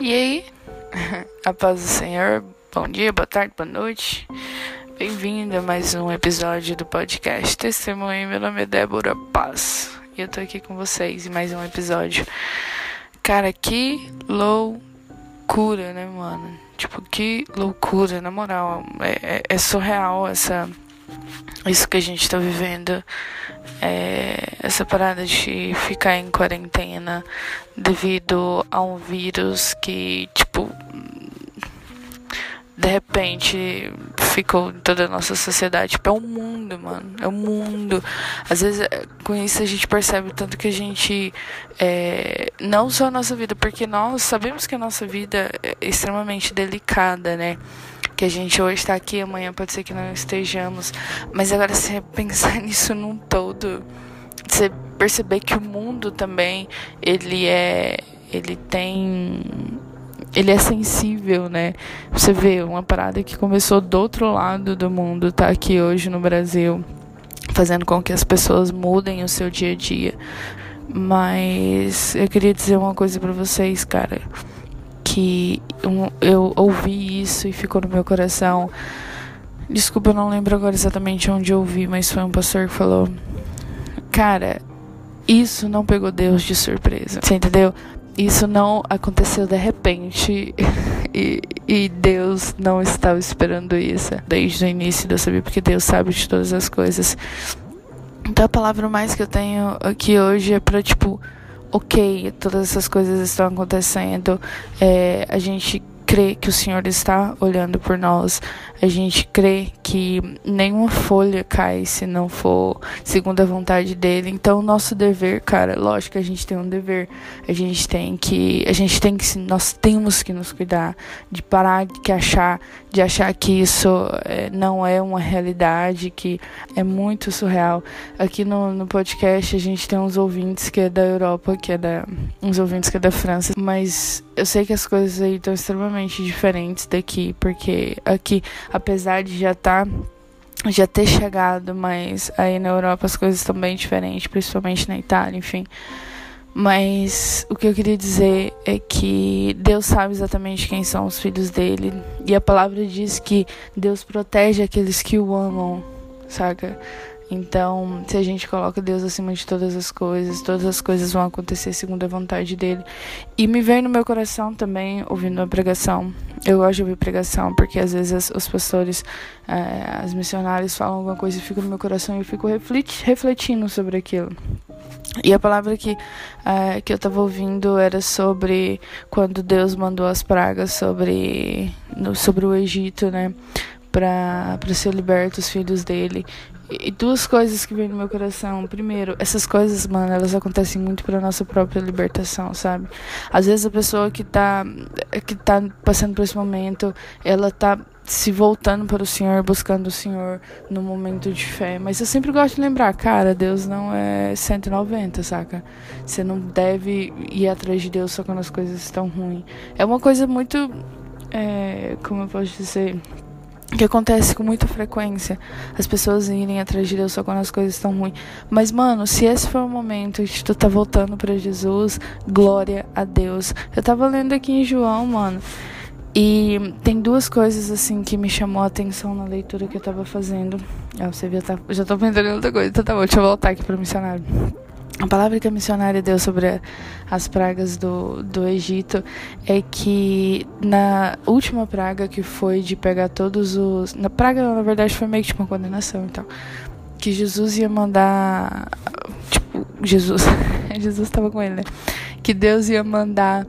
E aí, a paz do Senhor, bom dia, boa tarde, boa noite. Bem-vindo a mais um episódio do podcast Testemunho. Meu nome é Débora Paz e eu tô aqui com vocês em mais um episódio. Cara, que loucura, né, mano? Tipo, que loucura, na moral. É, é, é surreal essa, isso que a gente tá vivendo é, essa parada de ficar em quarentena devido a um vírus que, tipo, de repente ficou em toda a nossa sociedade. Tipo, é o mundo, mano. É o mundo. Às vezes, com isso, a gente percebe tanto que a gente. É, não só a nossa vida, porque nós sabemos que a nossa vida é extremamente delicada, né? Que a gente hoje está aqui, amanhã pode ser que não estejamos. Mas agora, se pensar nisso num todo, você perceber que o mundo também, ele é. Ele tem. Ele é sensível, né? Você vê uma parada que começou do outro lado do mundo, tá aqui hoje no Brasil, fazendo com que as pessoas mudem o seu dia a dia. Mas eu queria dizer uma coisa para vocês, cara que eu ouvi isso e ficou no meu coração. Desculpa, eu não lembro agora exatamente onde eu ouvi, mas foi um pastor que falou: Cara, isso não pegou Deus de surpresa. Você entendeu? Isso não aconteceu de repente e, e Deus não estava esperando isso desde o início de eu saber, porque Deus sabe de todas as coisas. Então a palavra mais que eu tenho aqui hoje é pra, tipo, ok, todas essas coisas estão acontecendo, é, a gente crê que o Senhor está olhando por nós, a gente crê que nenhuma folha cai se não for segundo a vontade dele. Então, nosso dever, cara, lógico que a gente tem um dever. A gente tem que, a gente tem que, nós temos que nos cuidar de parar de achar, de achar que isso é, não é uma realidade, que é muito surreal. Aqui no, no podcast a gente tem uns ouvintes que é da Europa, que é da, uns ouvintes que é da França, mas eu sei que as coisas aí estão extremamente diferentes daqui, porque aqui apesar de já estar tá, já ter chegado, mas aí na Europa as coisas estão bem diferentes, principalmente na Itália, enfim. Mas o que eu queria dizer é que Deus sabe exatamente quem são os filhos dele. E a palavra diz que Deus protege aqueles que o amam, saca? Então, se a gente coloca Deus acima de todas as coisas, todas as coisas vão acontecer segundo a vontade dele. E me vem no meu coração também ouvindo a pregação. Eu gosto de ouvir pregação porque às vezes os pastores, é, as missionárias falam alguma coisa e fica no meu coração e eu fico refletindo sobre aquilo. E a palavra que, é, que eu estava ouvindo era sobre quando Deus mandou as pragas sobre, no, sobre o Egito, né? Para ser libertos os filhos dele. E duas coisas que vem no meu coração. Primeiro, essas coisas, mano, elas acontecem muito pra nossa própria libertação, sabe? Às vezes a pessoa que tá, que tá passando por esse momento, ela tá se voltando para o Senhor, buscando o Senhor no momento de fé. Mas eu sempre gosto de lembrar, cara, Deus não é 190, saca? Você não deve ir atrás de Deus só quando as coisas estão ruins. É uma coisa muito. É, como eu posso dizer? Que acontece com muita frequência. As pessoas irem atrás de Deus só quando as coisas estão ruins. Mas, mano, se esse for o momento que tu tá voltando para Jesus, glória a Deus. Eu tava lendo aqui em João, mano. E tem duas coisas assim que me chamou a atenção na leitura que eu tava fazendo. Ah, você viu, tá, já tô pensando outra coisa. Então tá bom, deixa eu voltar aqui pro missionário. A palavra que a missionária deu sobre as pragas do, do Egito é que na última praga que foi de pegar todos os. Na praga, na verdade, foi meio que tipo uma condenação e tal. Que Jesus ia mandar. Tipo, Jesus. Jesus estava com ele, né? Que Deus ia mandar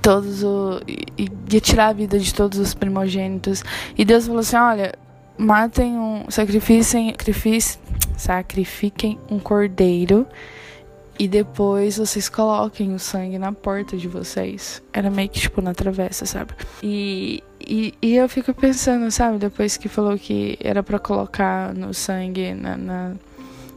todos o. ia tirar a vida de todos os primogênitos. E Deus falou assim: olha, matem um. sacrificem. sacrificem sacrifiquem um cordeiro e depois vocês coloquem o sangue na porta de vocês. Era meio que tipo na travessa, sabe? E, e, e eu fico pensando, sabe, depois que falou que era para colocar no sangue na, na,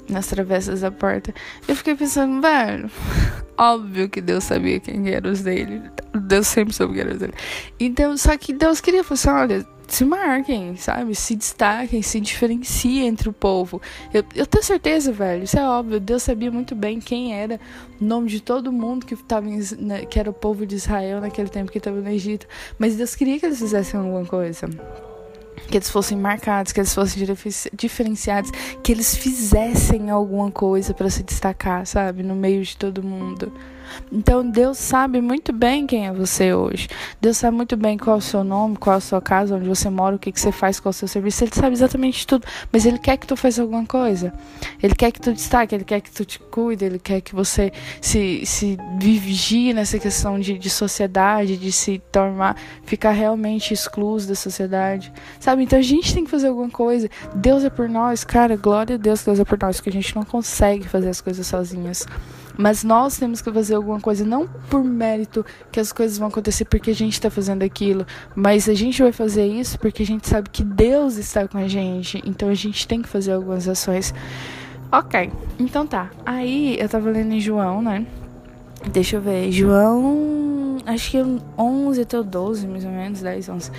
nas travessas da porta, eu fiquei pensando, velho, óbvio que Deus sabia quem eram os dele. Deus sempre soube quem eram os dele. Então, só que Deus queria falar assim, olha se marquem, sabe? Se destaquem, se diferenciem entre o povo. Eu, eu tenho certeza, velho, isso é óbvio. Deus sabia muito bem quem era o nome de todo mundo que, tava em, né, que era o povo de Israel naquele tempo que estava no Egito. Mas Deus queria que eles fizessem alguma coisa que eles fossem marcados, que eles fossem diferenciados, que eles fizessem alguma coisa para se destacar, sabe, no meio de todo mundo. Então Deus sabe muito bem quem é você hoje. Deus sabe muito bem qual é o seu nome, qual é a sua casa, onde você mora, o que, que você faz, qual é o seu serviço. Ele sabe exatamente tudo. Mas Ele quer que tu faça alguma coisa. Ele quer que tu destaque, Ele quer que tu te cuide, Ele quer que você se, se vigie nessa questão de, de sociedade, de se tornar, ficar realmente excluso da sociedade. Sabe? Então a gente tem que fazer alguma coisa. Deus é por nós, cara. Glória a Deus, Deus é por nós, porque a gente não consegue fazer as coisas sozinhas. Mas nós temos que fazer alguma coisa, não por mérito que as coisas vão acontecer porque a gente está fazendo aquilo, mas a gente vai fazer isso porque a gente sabe que Deus está com a gente. Então a gente tem que fazer algumas ações. Ok, então tá. Aí eu tava lendo em João, né? Deixa eu ver. João, acho que 11 até o 12, mais ou menos, 10, 11.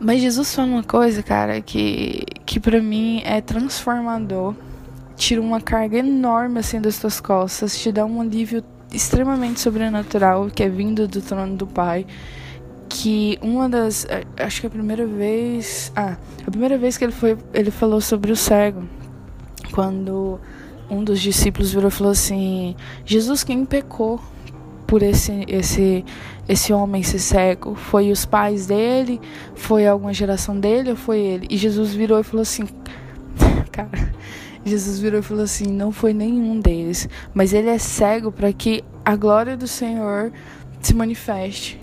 Mas Jesus fala uma coisa, cara, que, que para mim é transformador tira uma carga enorme assim das tuas costas, te dá um alívio extremamente sobrenatural que é vindo do trono do Pai. Que uma das. Acho que a primeira vez. Ah, a primeira vez que ele foi. Ele falou sobre o cego. Quando um dos discípulos virou e falou assim: Jesus, quem pecou por esse, esse, esse homem ser cego? Foi os pais dele? Foi alguma geração dele ou foi ele? E Jesus virou e falou assim: Cara, Jesus virou e falou assim: Não foi nenhum deles, mas ele é cego para que a glória do Senhor se manifeste.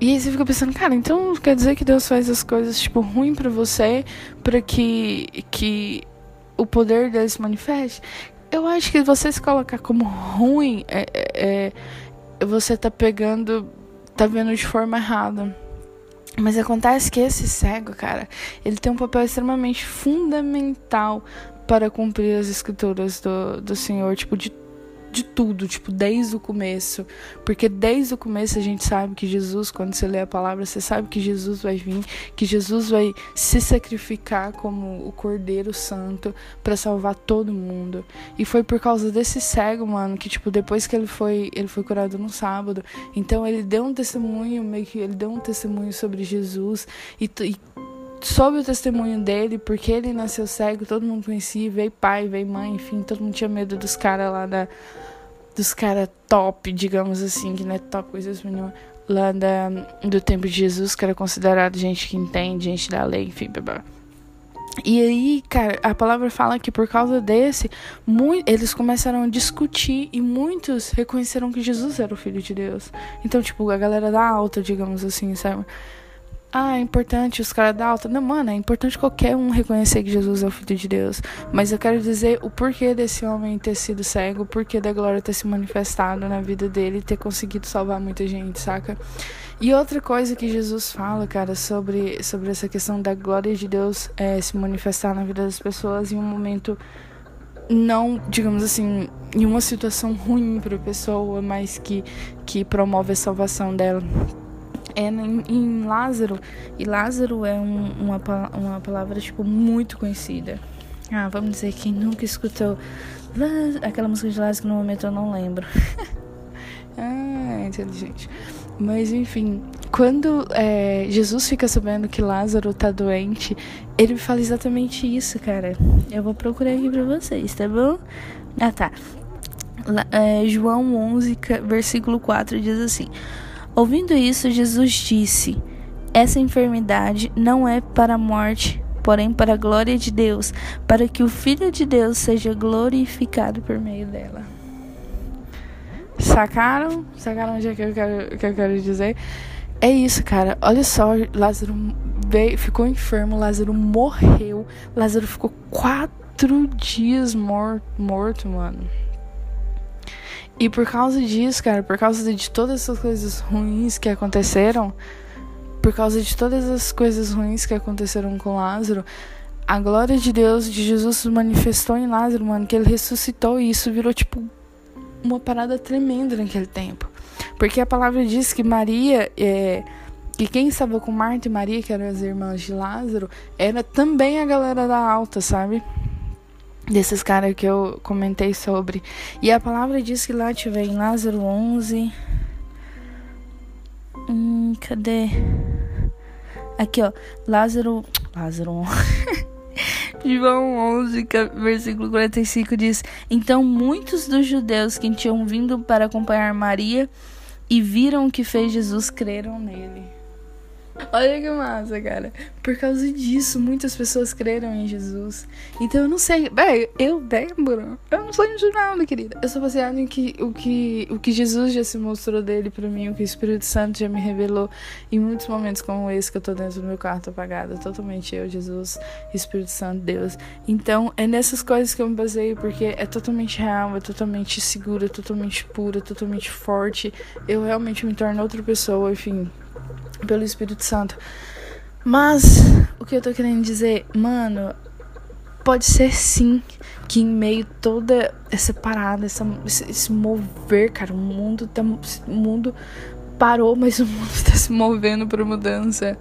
E aí você fica pensando, cara, então quer dizer que Deus faz as coisas tipo ruim para você para que que o poder dele se manifeste? Eu acho que você se colocar como ruim é, é, é você tá pegando, tá vendo de forma errada. Mas acontece que esse cego, cara, ele tem um papel extremamente fundamental para cumprir as escrituras do, do Senhor, tipo, de, de tudo, tipo, desde o começo. Porque desde o começo a gente sabe que Jesus, quando você lê a palavra, você sabe que Jesus vai vir, que Jesus vai se sacrificar como o Cordeiro Santo para salvar todo mundo. E foi por causa desse cego, mano, que, tipo, depois que ele foi, ele foi curado no sábado, então ele deu um testemunho, meio que ele deu um testemunho sobre Jesus e, e soube o testemunho dele, porque ele nasceu cego, todo mundo conhecia, veio pai, veio mãe, enfim, todo mundo tinha medo dos caras lá da. Dos caras top, digamos assim, que não é top coisas nenhuma, lá da, do tempo de Jesus, que era considerado gente que entende, gente da lei, enfim, blá, E aí, cara, a palavra fala que por causa desse, muito, eles começaram a discutir e muitos reconheceram que Jesus era o Filho de Deus. Então, tipo, a galera da alta, digamos assim, sabe? Ah, é importante os caras da alta. Não, mano, é importante qualquer um reconhecer que Jesus é o Filho de Deus. Mas eu quero dizer o porquê desse homem ter sido cego, o porquê da glória ter se manifestado na vida dele e ter conseguido salvar muita gente, saca? E outra coisa que Jesus fala, cara, sobre, sobre essa questão da glória de Deus é, se manifestar na vida das pessoas em um momento não, digamos assim, em uma situação ruim para a pessoa, mas que, que promove a salvação dela é em, em Lázaro. E Lázaro é um, uma, uma palavra, tipo, muito conhecida. Ah, vamos dizer que nunca escutou aquela música de Lázaro que no momento eu não lembro. ah, inteligente. Mas enfim, quando é, Jesus fica sabendo que Lázaro tá doente, ele fala exatamente isso, cara. Eu vou procurar aqui pra vocês, tá bom? Ah, tá. É, João 11, versículo 4 diz assim: Ouvindo isso, Jesus disse: Essa enfermidade não é para a morte, porém para a glória de Deus, para que o Filho de Deus seja glorificado por meio dela. Sacaram? Sacaram o que eu quero, que eu quero dizer? É isso, cara. Olha só, Lázaro veio, ficou enfermo, Lázaro morreu. Lázaro ficou quatro dias morto mano. E por causa disso, cara, por causa de todas essas coisas ruins que aconteceram, por causa de todas as coisas ruins que aconteceram com Lázaro, a glória de Deus, de Jesus se manifestou em Lázaro, mano, que ele ressuscitou e isso virou tipo uma parada tremenda naquele tempo. Porque a palavra diz que Maria, é, que quem estava com Marta e Maria, que eram as irmãs de Lázaro, era também a galera da alta, sabe? Desses caras que eu comentei sobre. E a palavra diz que lá tiver em Lázaro 11. Hum, cadê? Aqui, ó. Lázaro. Lázaro. João 11, versículo 45 diz: Então muitos dos judeus que tinham vindo para acompanhar Maria e viram o que fez Jesus creram nele. Olha que massa, cara. Por causa disso, muitas pessoas creram em Jesus. Então eu não sei. Véi, eu lembro. Eu não sou de querida. Eu sou baseado em que, o, que, o que Jesus já se mostrou dele para mim, o que o Espírito Santo já me revelou em muitos momentos como esse que eu tô dentro do meu quarto apagado. Totalmente eu, Jesus, Espírito Santo, Deus. Então é nessas coisas que eu me baseio, porque é totalmente real, é totalmente segura, é totalmente pura, é totalmente forte. Eu realmente me torno outra pessoa, enfim pelo Espírito Santo. Mas o que eu tô querendo dizer, mano, pode ser sim que em meio toda essa parada, essa, esse, mover, cara, o mundo tá, o mundo parou, mas o mundo está se movendo para mudança.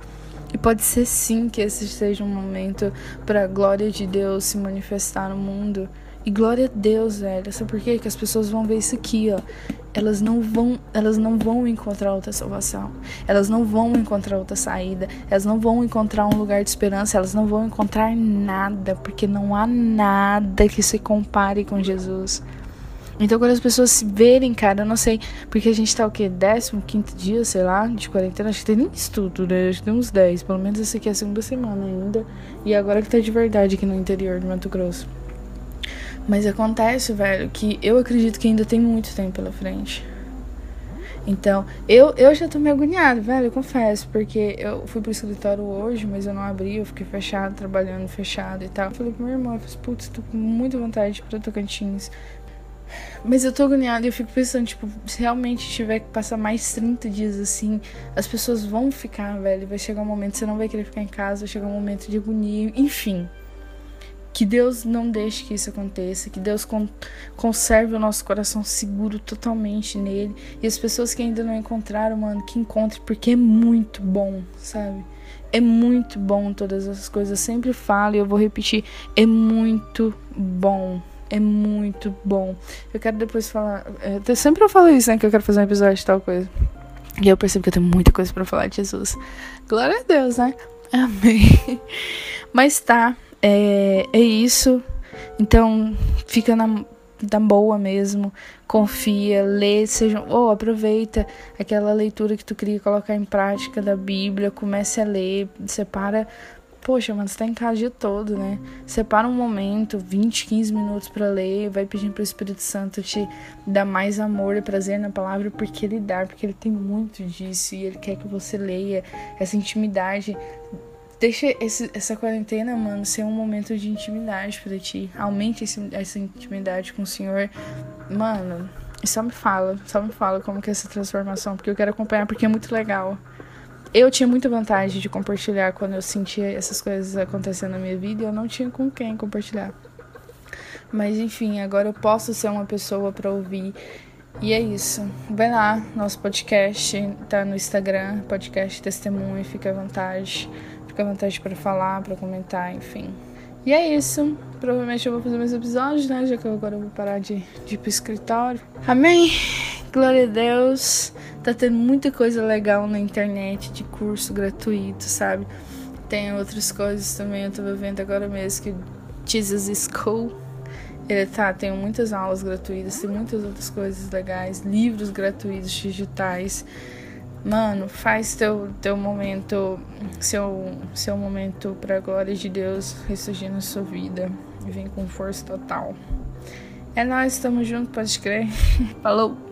E pode ser sim que esse seja um momento para glória de Deus se manifestar no mundo. E glória a Deus, velho. Sabe por quê? Que as pessoas vão ver isso aqui, ó. Elas não vão, elas não vão encontrar outra salvação. Elas não vão encontrar outra saída. Elas não vão encontrar um lugar de esperança. Elas não vão encontrar nada, porque não há nada que se compare com Jesus. Então, quando as pessoas se verem, cara, eu não sei, porque a gente tá o quê? 15 dia, sei lá, de quarentena, acho que tem nem estudo, né? Acho que tem uns 10, pelo menos esse aqui é a segunda semana ainda. E agora que tá de verdade aqui no interior do Mato Grosso. Mas acontece, velho, que eu acredito que ainda tem muito tempo pela frente. Então, eu, eu já tô meio agoniada, velho, eu confesso, porque eu fui pro escritório hoje, mas eu não abri, eu fiquei fechado, trabalhando fechado e tal. Eu falei pro meu irmão, eu falei, putz, tô com muita vontade de ir pra Tocantins. Mas eu tô agoniada e eu fico pensando, tipo, se realmente tiver que passar mais 30 dias assim, as pessoas vão ficar, velho. Vai chegar um momento, você não vai querer ficar em casa, vai chegar um momento de agonia, enfim. Que Deus não deixe que isso aconteça, que Deus con conserve o nosso coração seguro totalmente nele. E as pessoas que ainda não encontraram, mano, que encontrem, porque é muito bom, sabe? É muito bom todas essas coisas. Eu sempre falo e eu vou repetir: é muito bom. É muito bom. Eu quero depois falar. Eu sempre eu falo isso, né? Que eu quero fazer um episódio de tal coisa. E eu percebo que eu tenho muita coisa para falar de Jesus. Glória a Deus, né? Amém. Mas tá. É, é isso. Então, fica na, na boa mesmo. Confia, lê, seja, ou oh, aproveita aquela leitura que tu queria colocar em prática da Bíblia, comece a ler, separa Poxa, mano, você tá em casa o dia todo, né? Separa um momento, 20, 15 minutos para ler, vai pedindo pro Espírito Santo te dar mais amor e prazer na palavra, porque ele dá, porque ele tem muito disso e ele quer que você leia essa intimidade Deixa esse, essa quarentena, mano, ser um momento de intimidade para ti. Aumente esse, essa intimidade com o Senhor. Mano, só me fala, só me fala como que é essa transformação, porque eu quero acompanhar, porque é muito legal. Eu tinha muita vantagem de compartilhar quando eu sentia essas coisas acontecendo na minha vida e eu não tinha com quem compartilhar. Mas enfim, agora eu posso ser uma pessoa para ouvir. E é isso. Vai lá, nosso podcast tá no Instagram, podcast Testemunho, fica à vontade fica à vontade para falar, para comentar, enfim. E é isso. Provavelmente eu vou fazer mais episódios, né? Já que eu agora vou parar de, de ir pro escritório. Amém? Glória a Deus. Tá tendo muita coisa legal na internet de curso gratuito, sabe? Tem outras coisas também. Eu tava vendo agora mesmo que Jesus School. Ele tá, tem muitas aulas gratuitas, tem muitas outras coisas legais, livros gratuitos digitais. Mano, faz teu, teu momento, seu, seu momento pra glória de Deus ressurgir na sua vida. Vem com força total. É nós, estamos juntos, pode crer. Falou!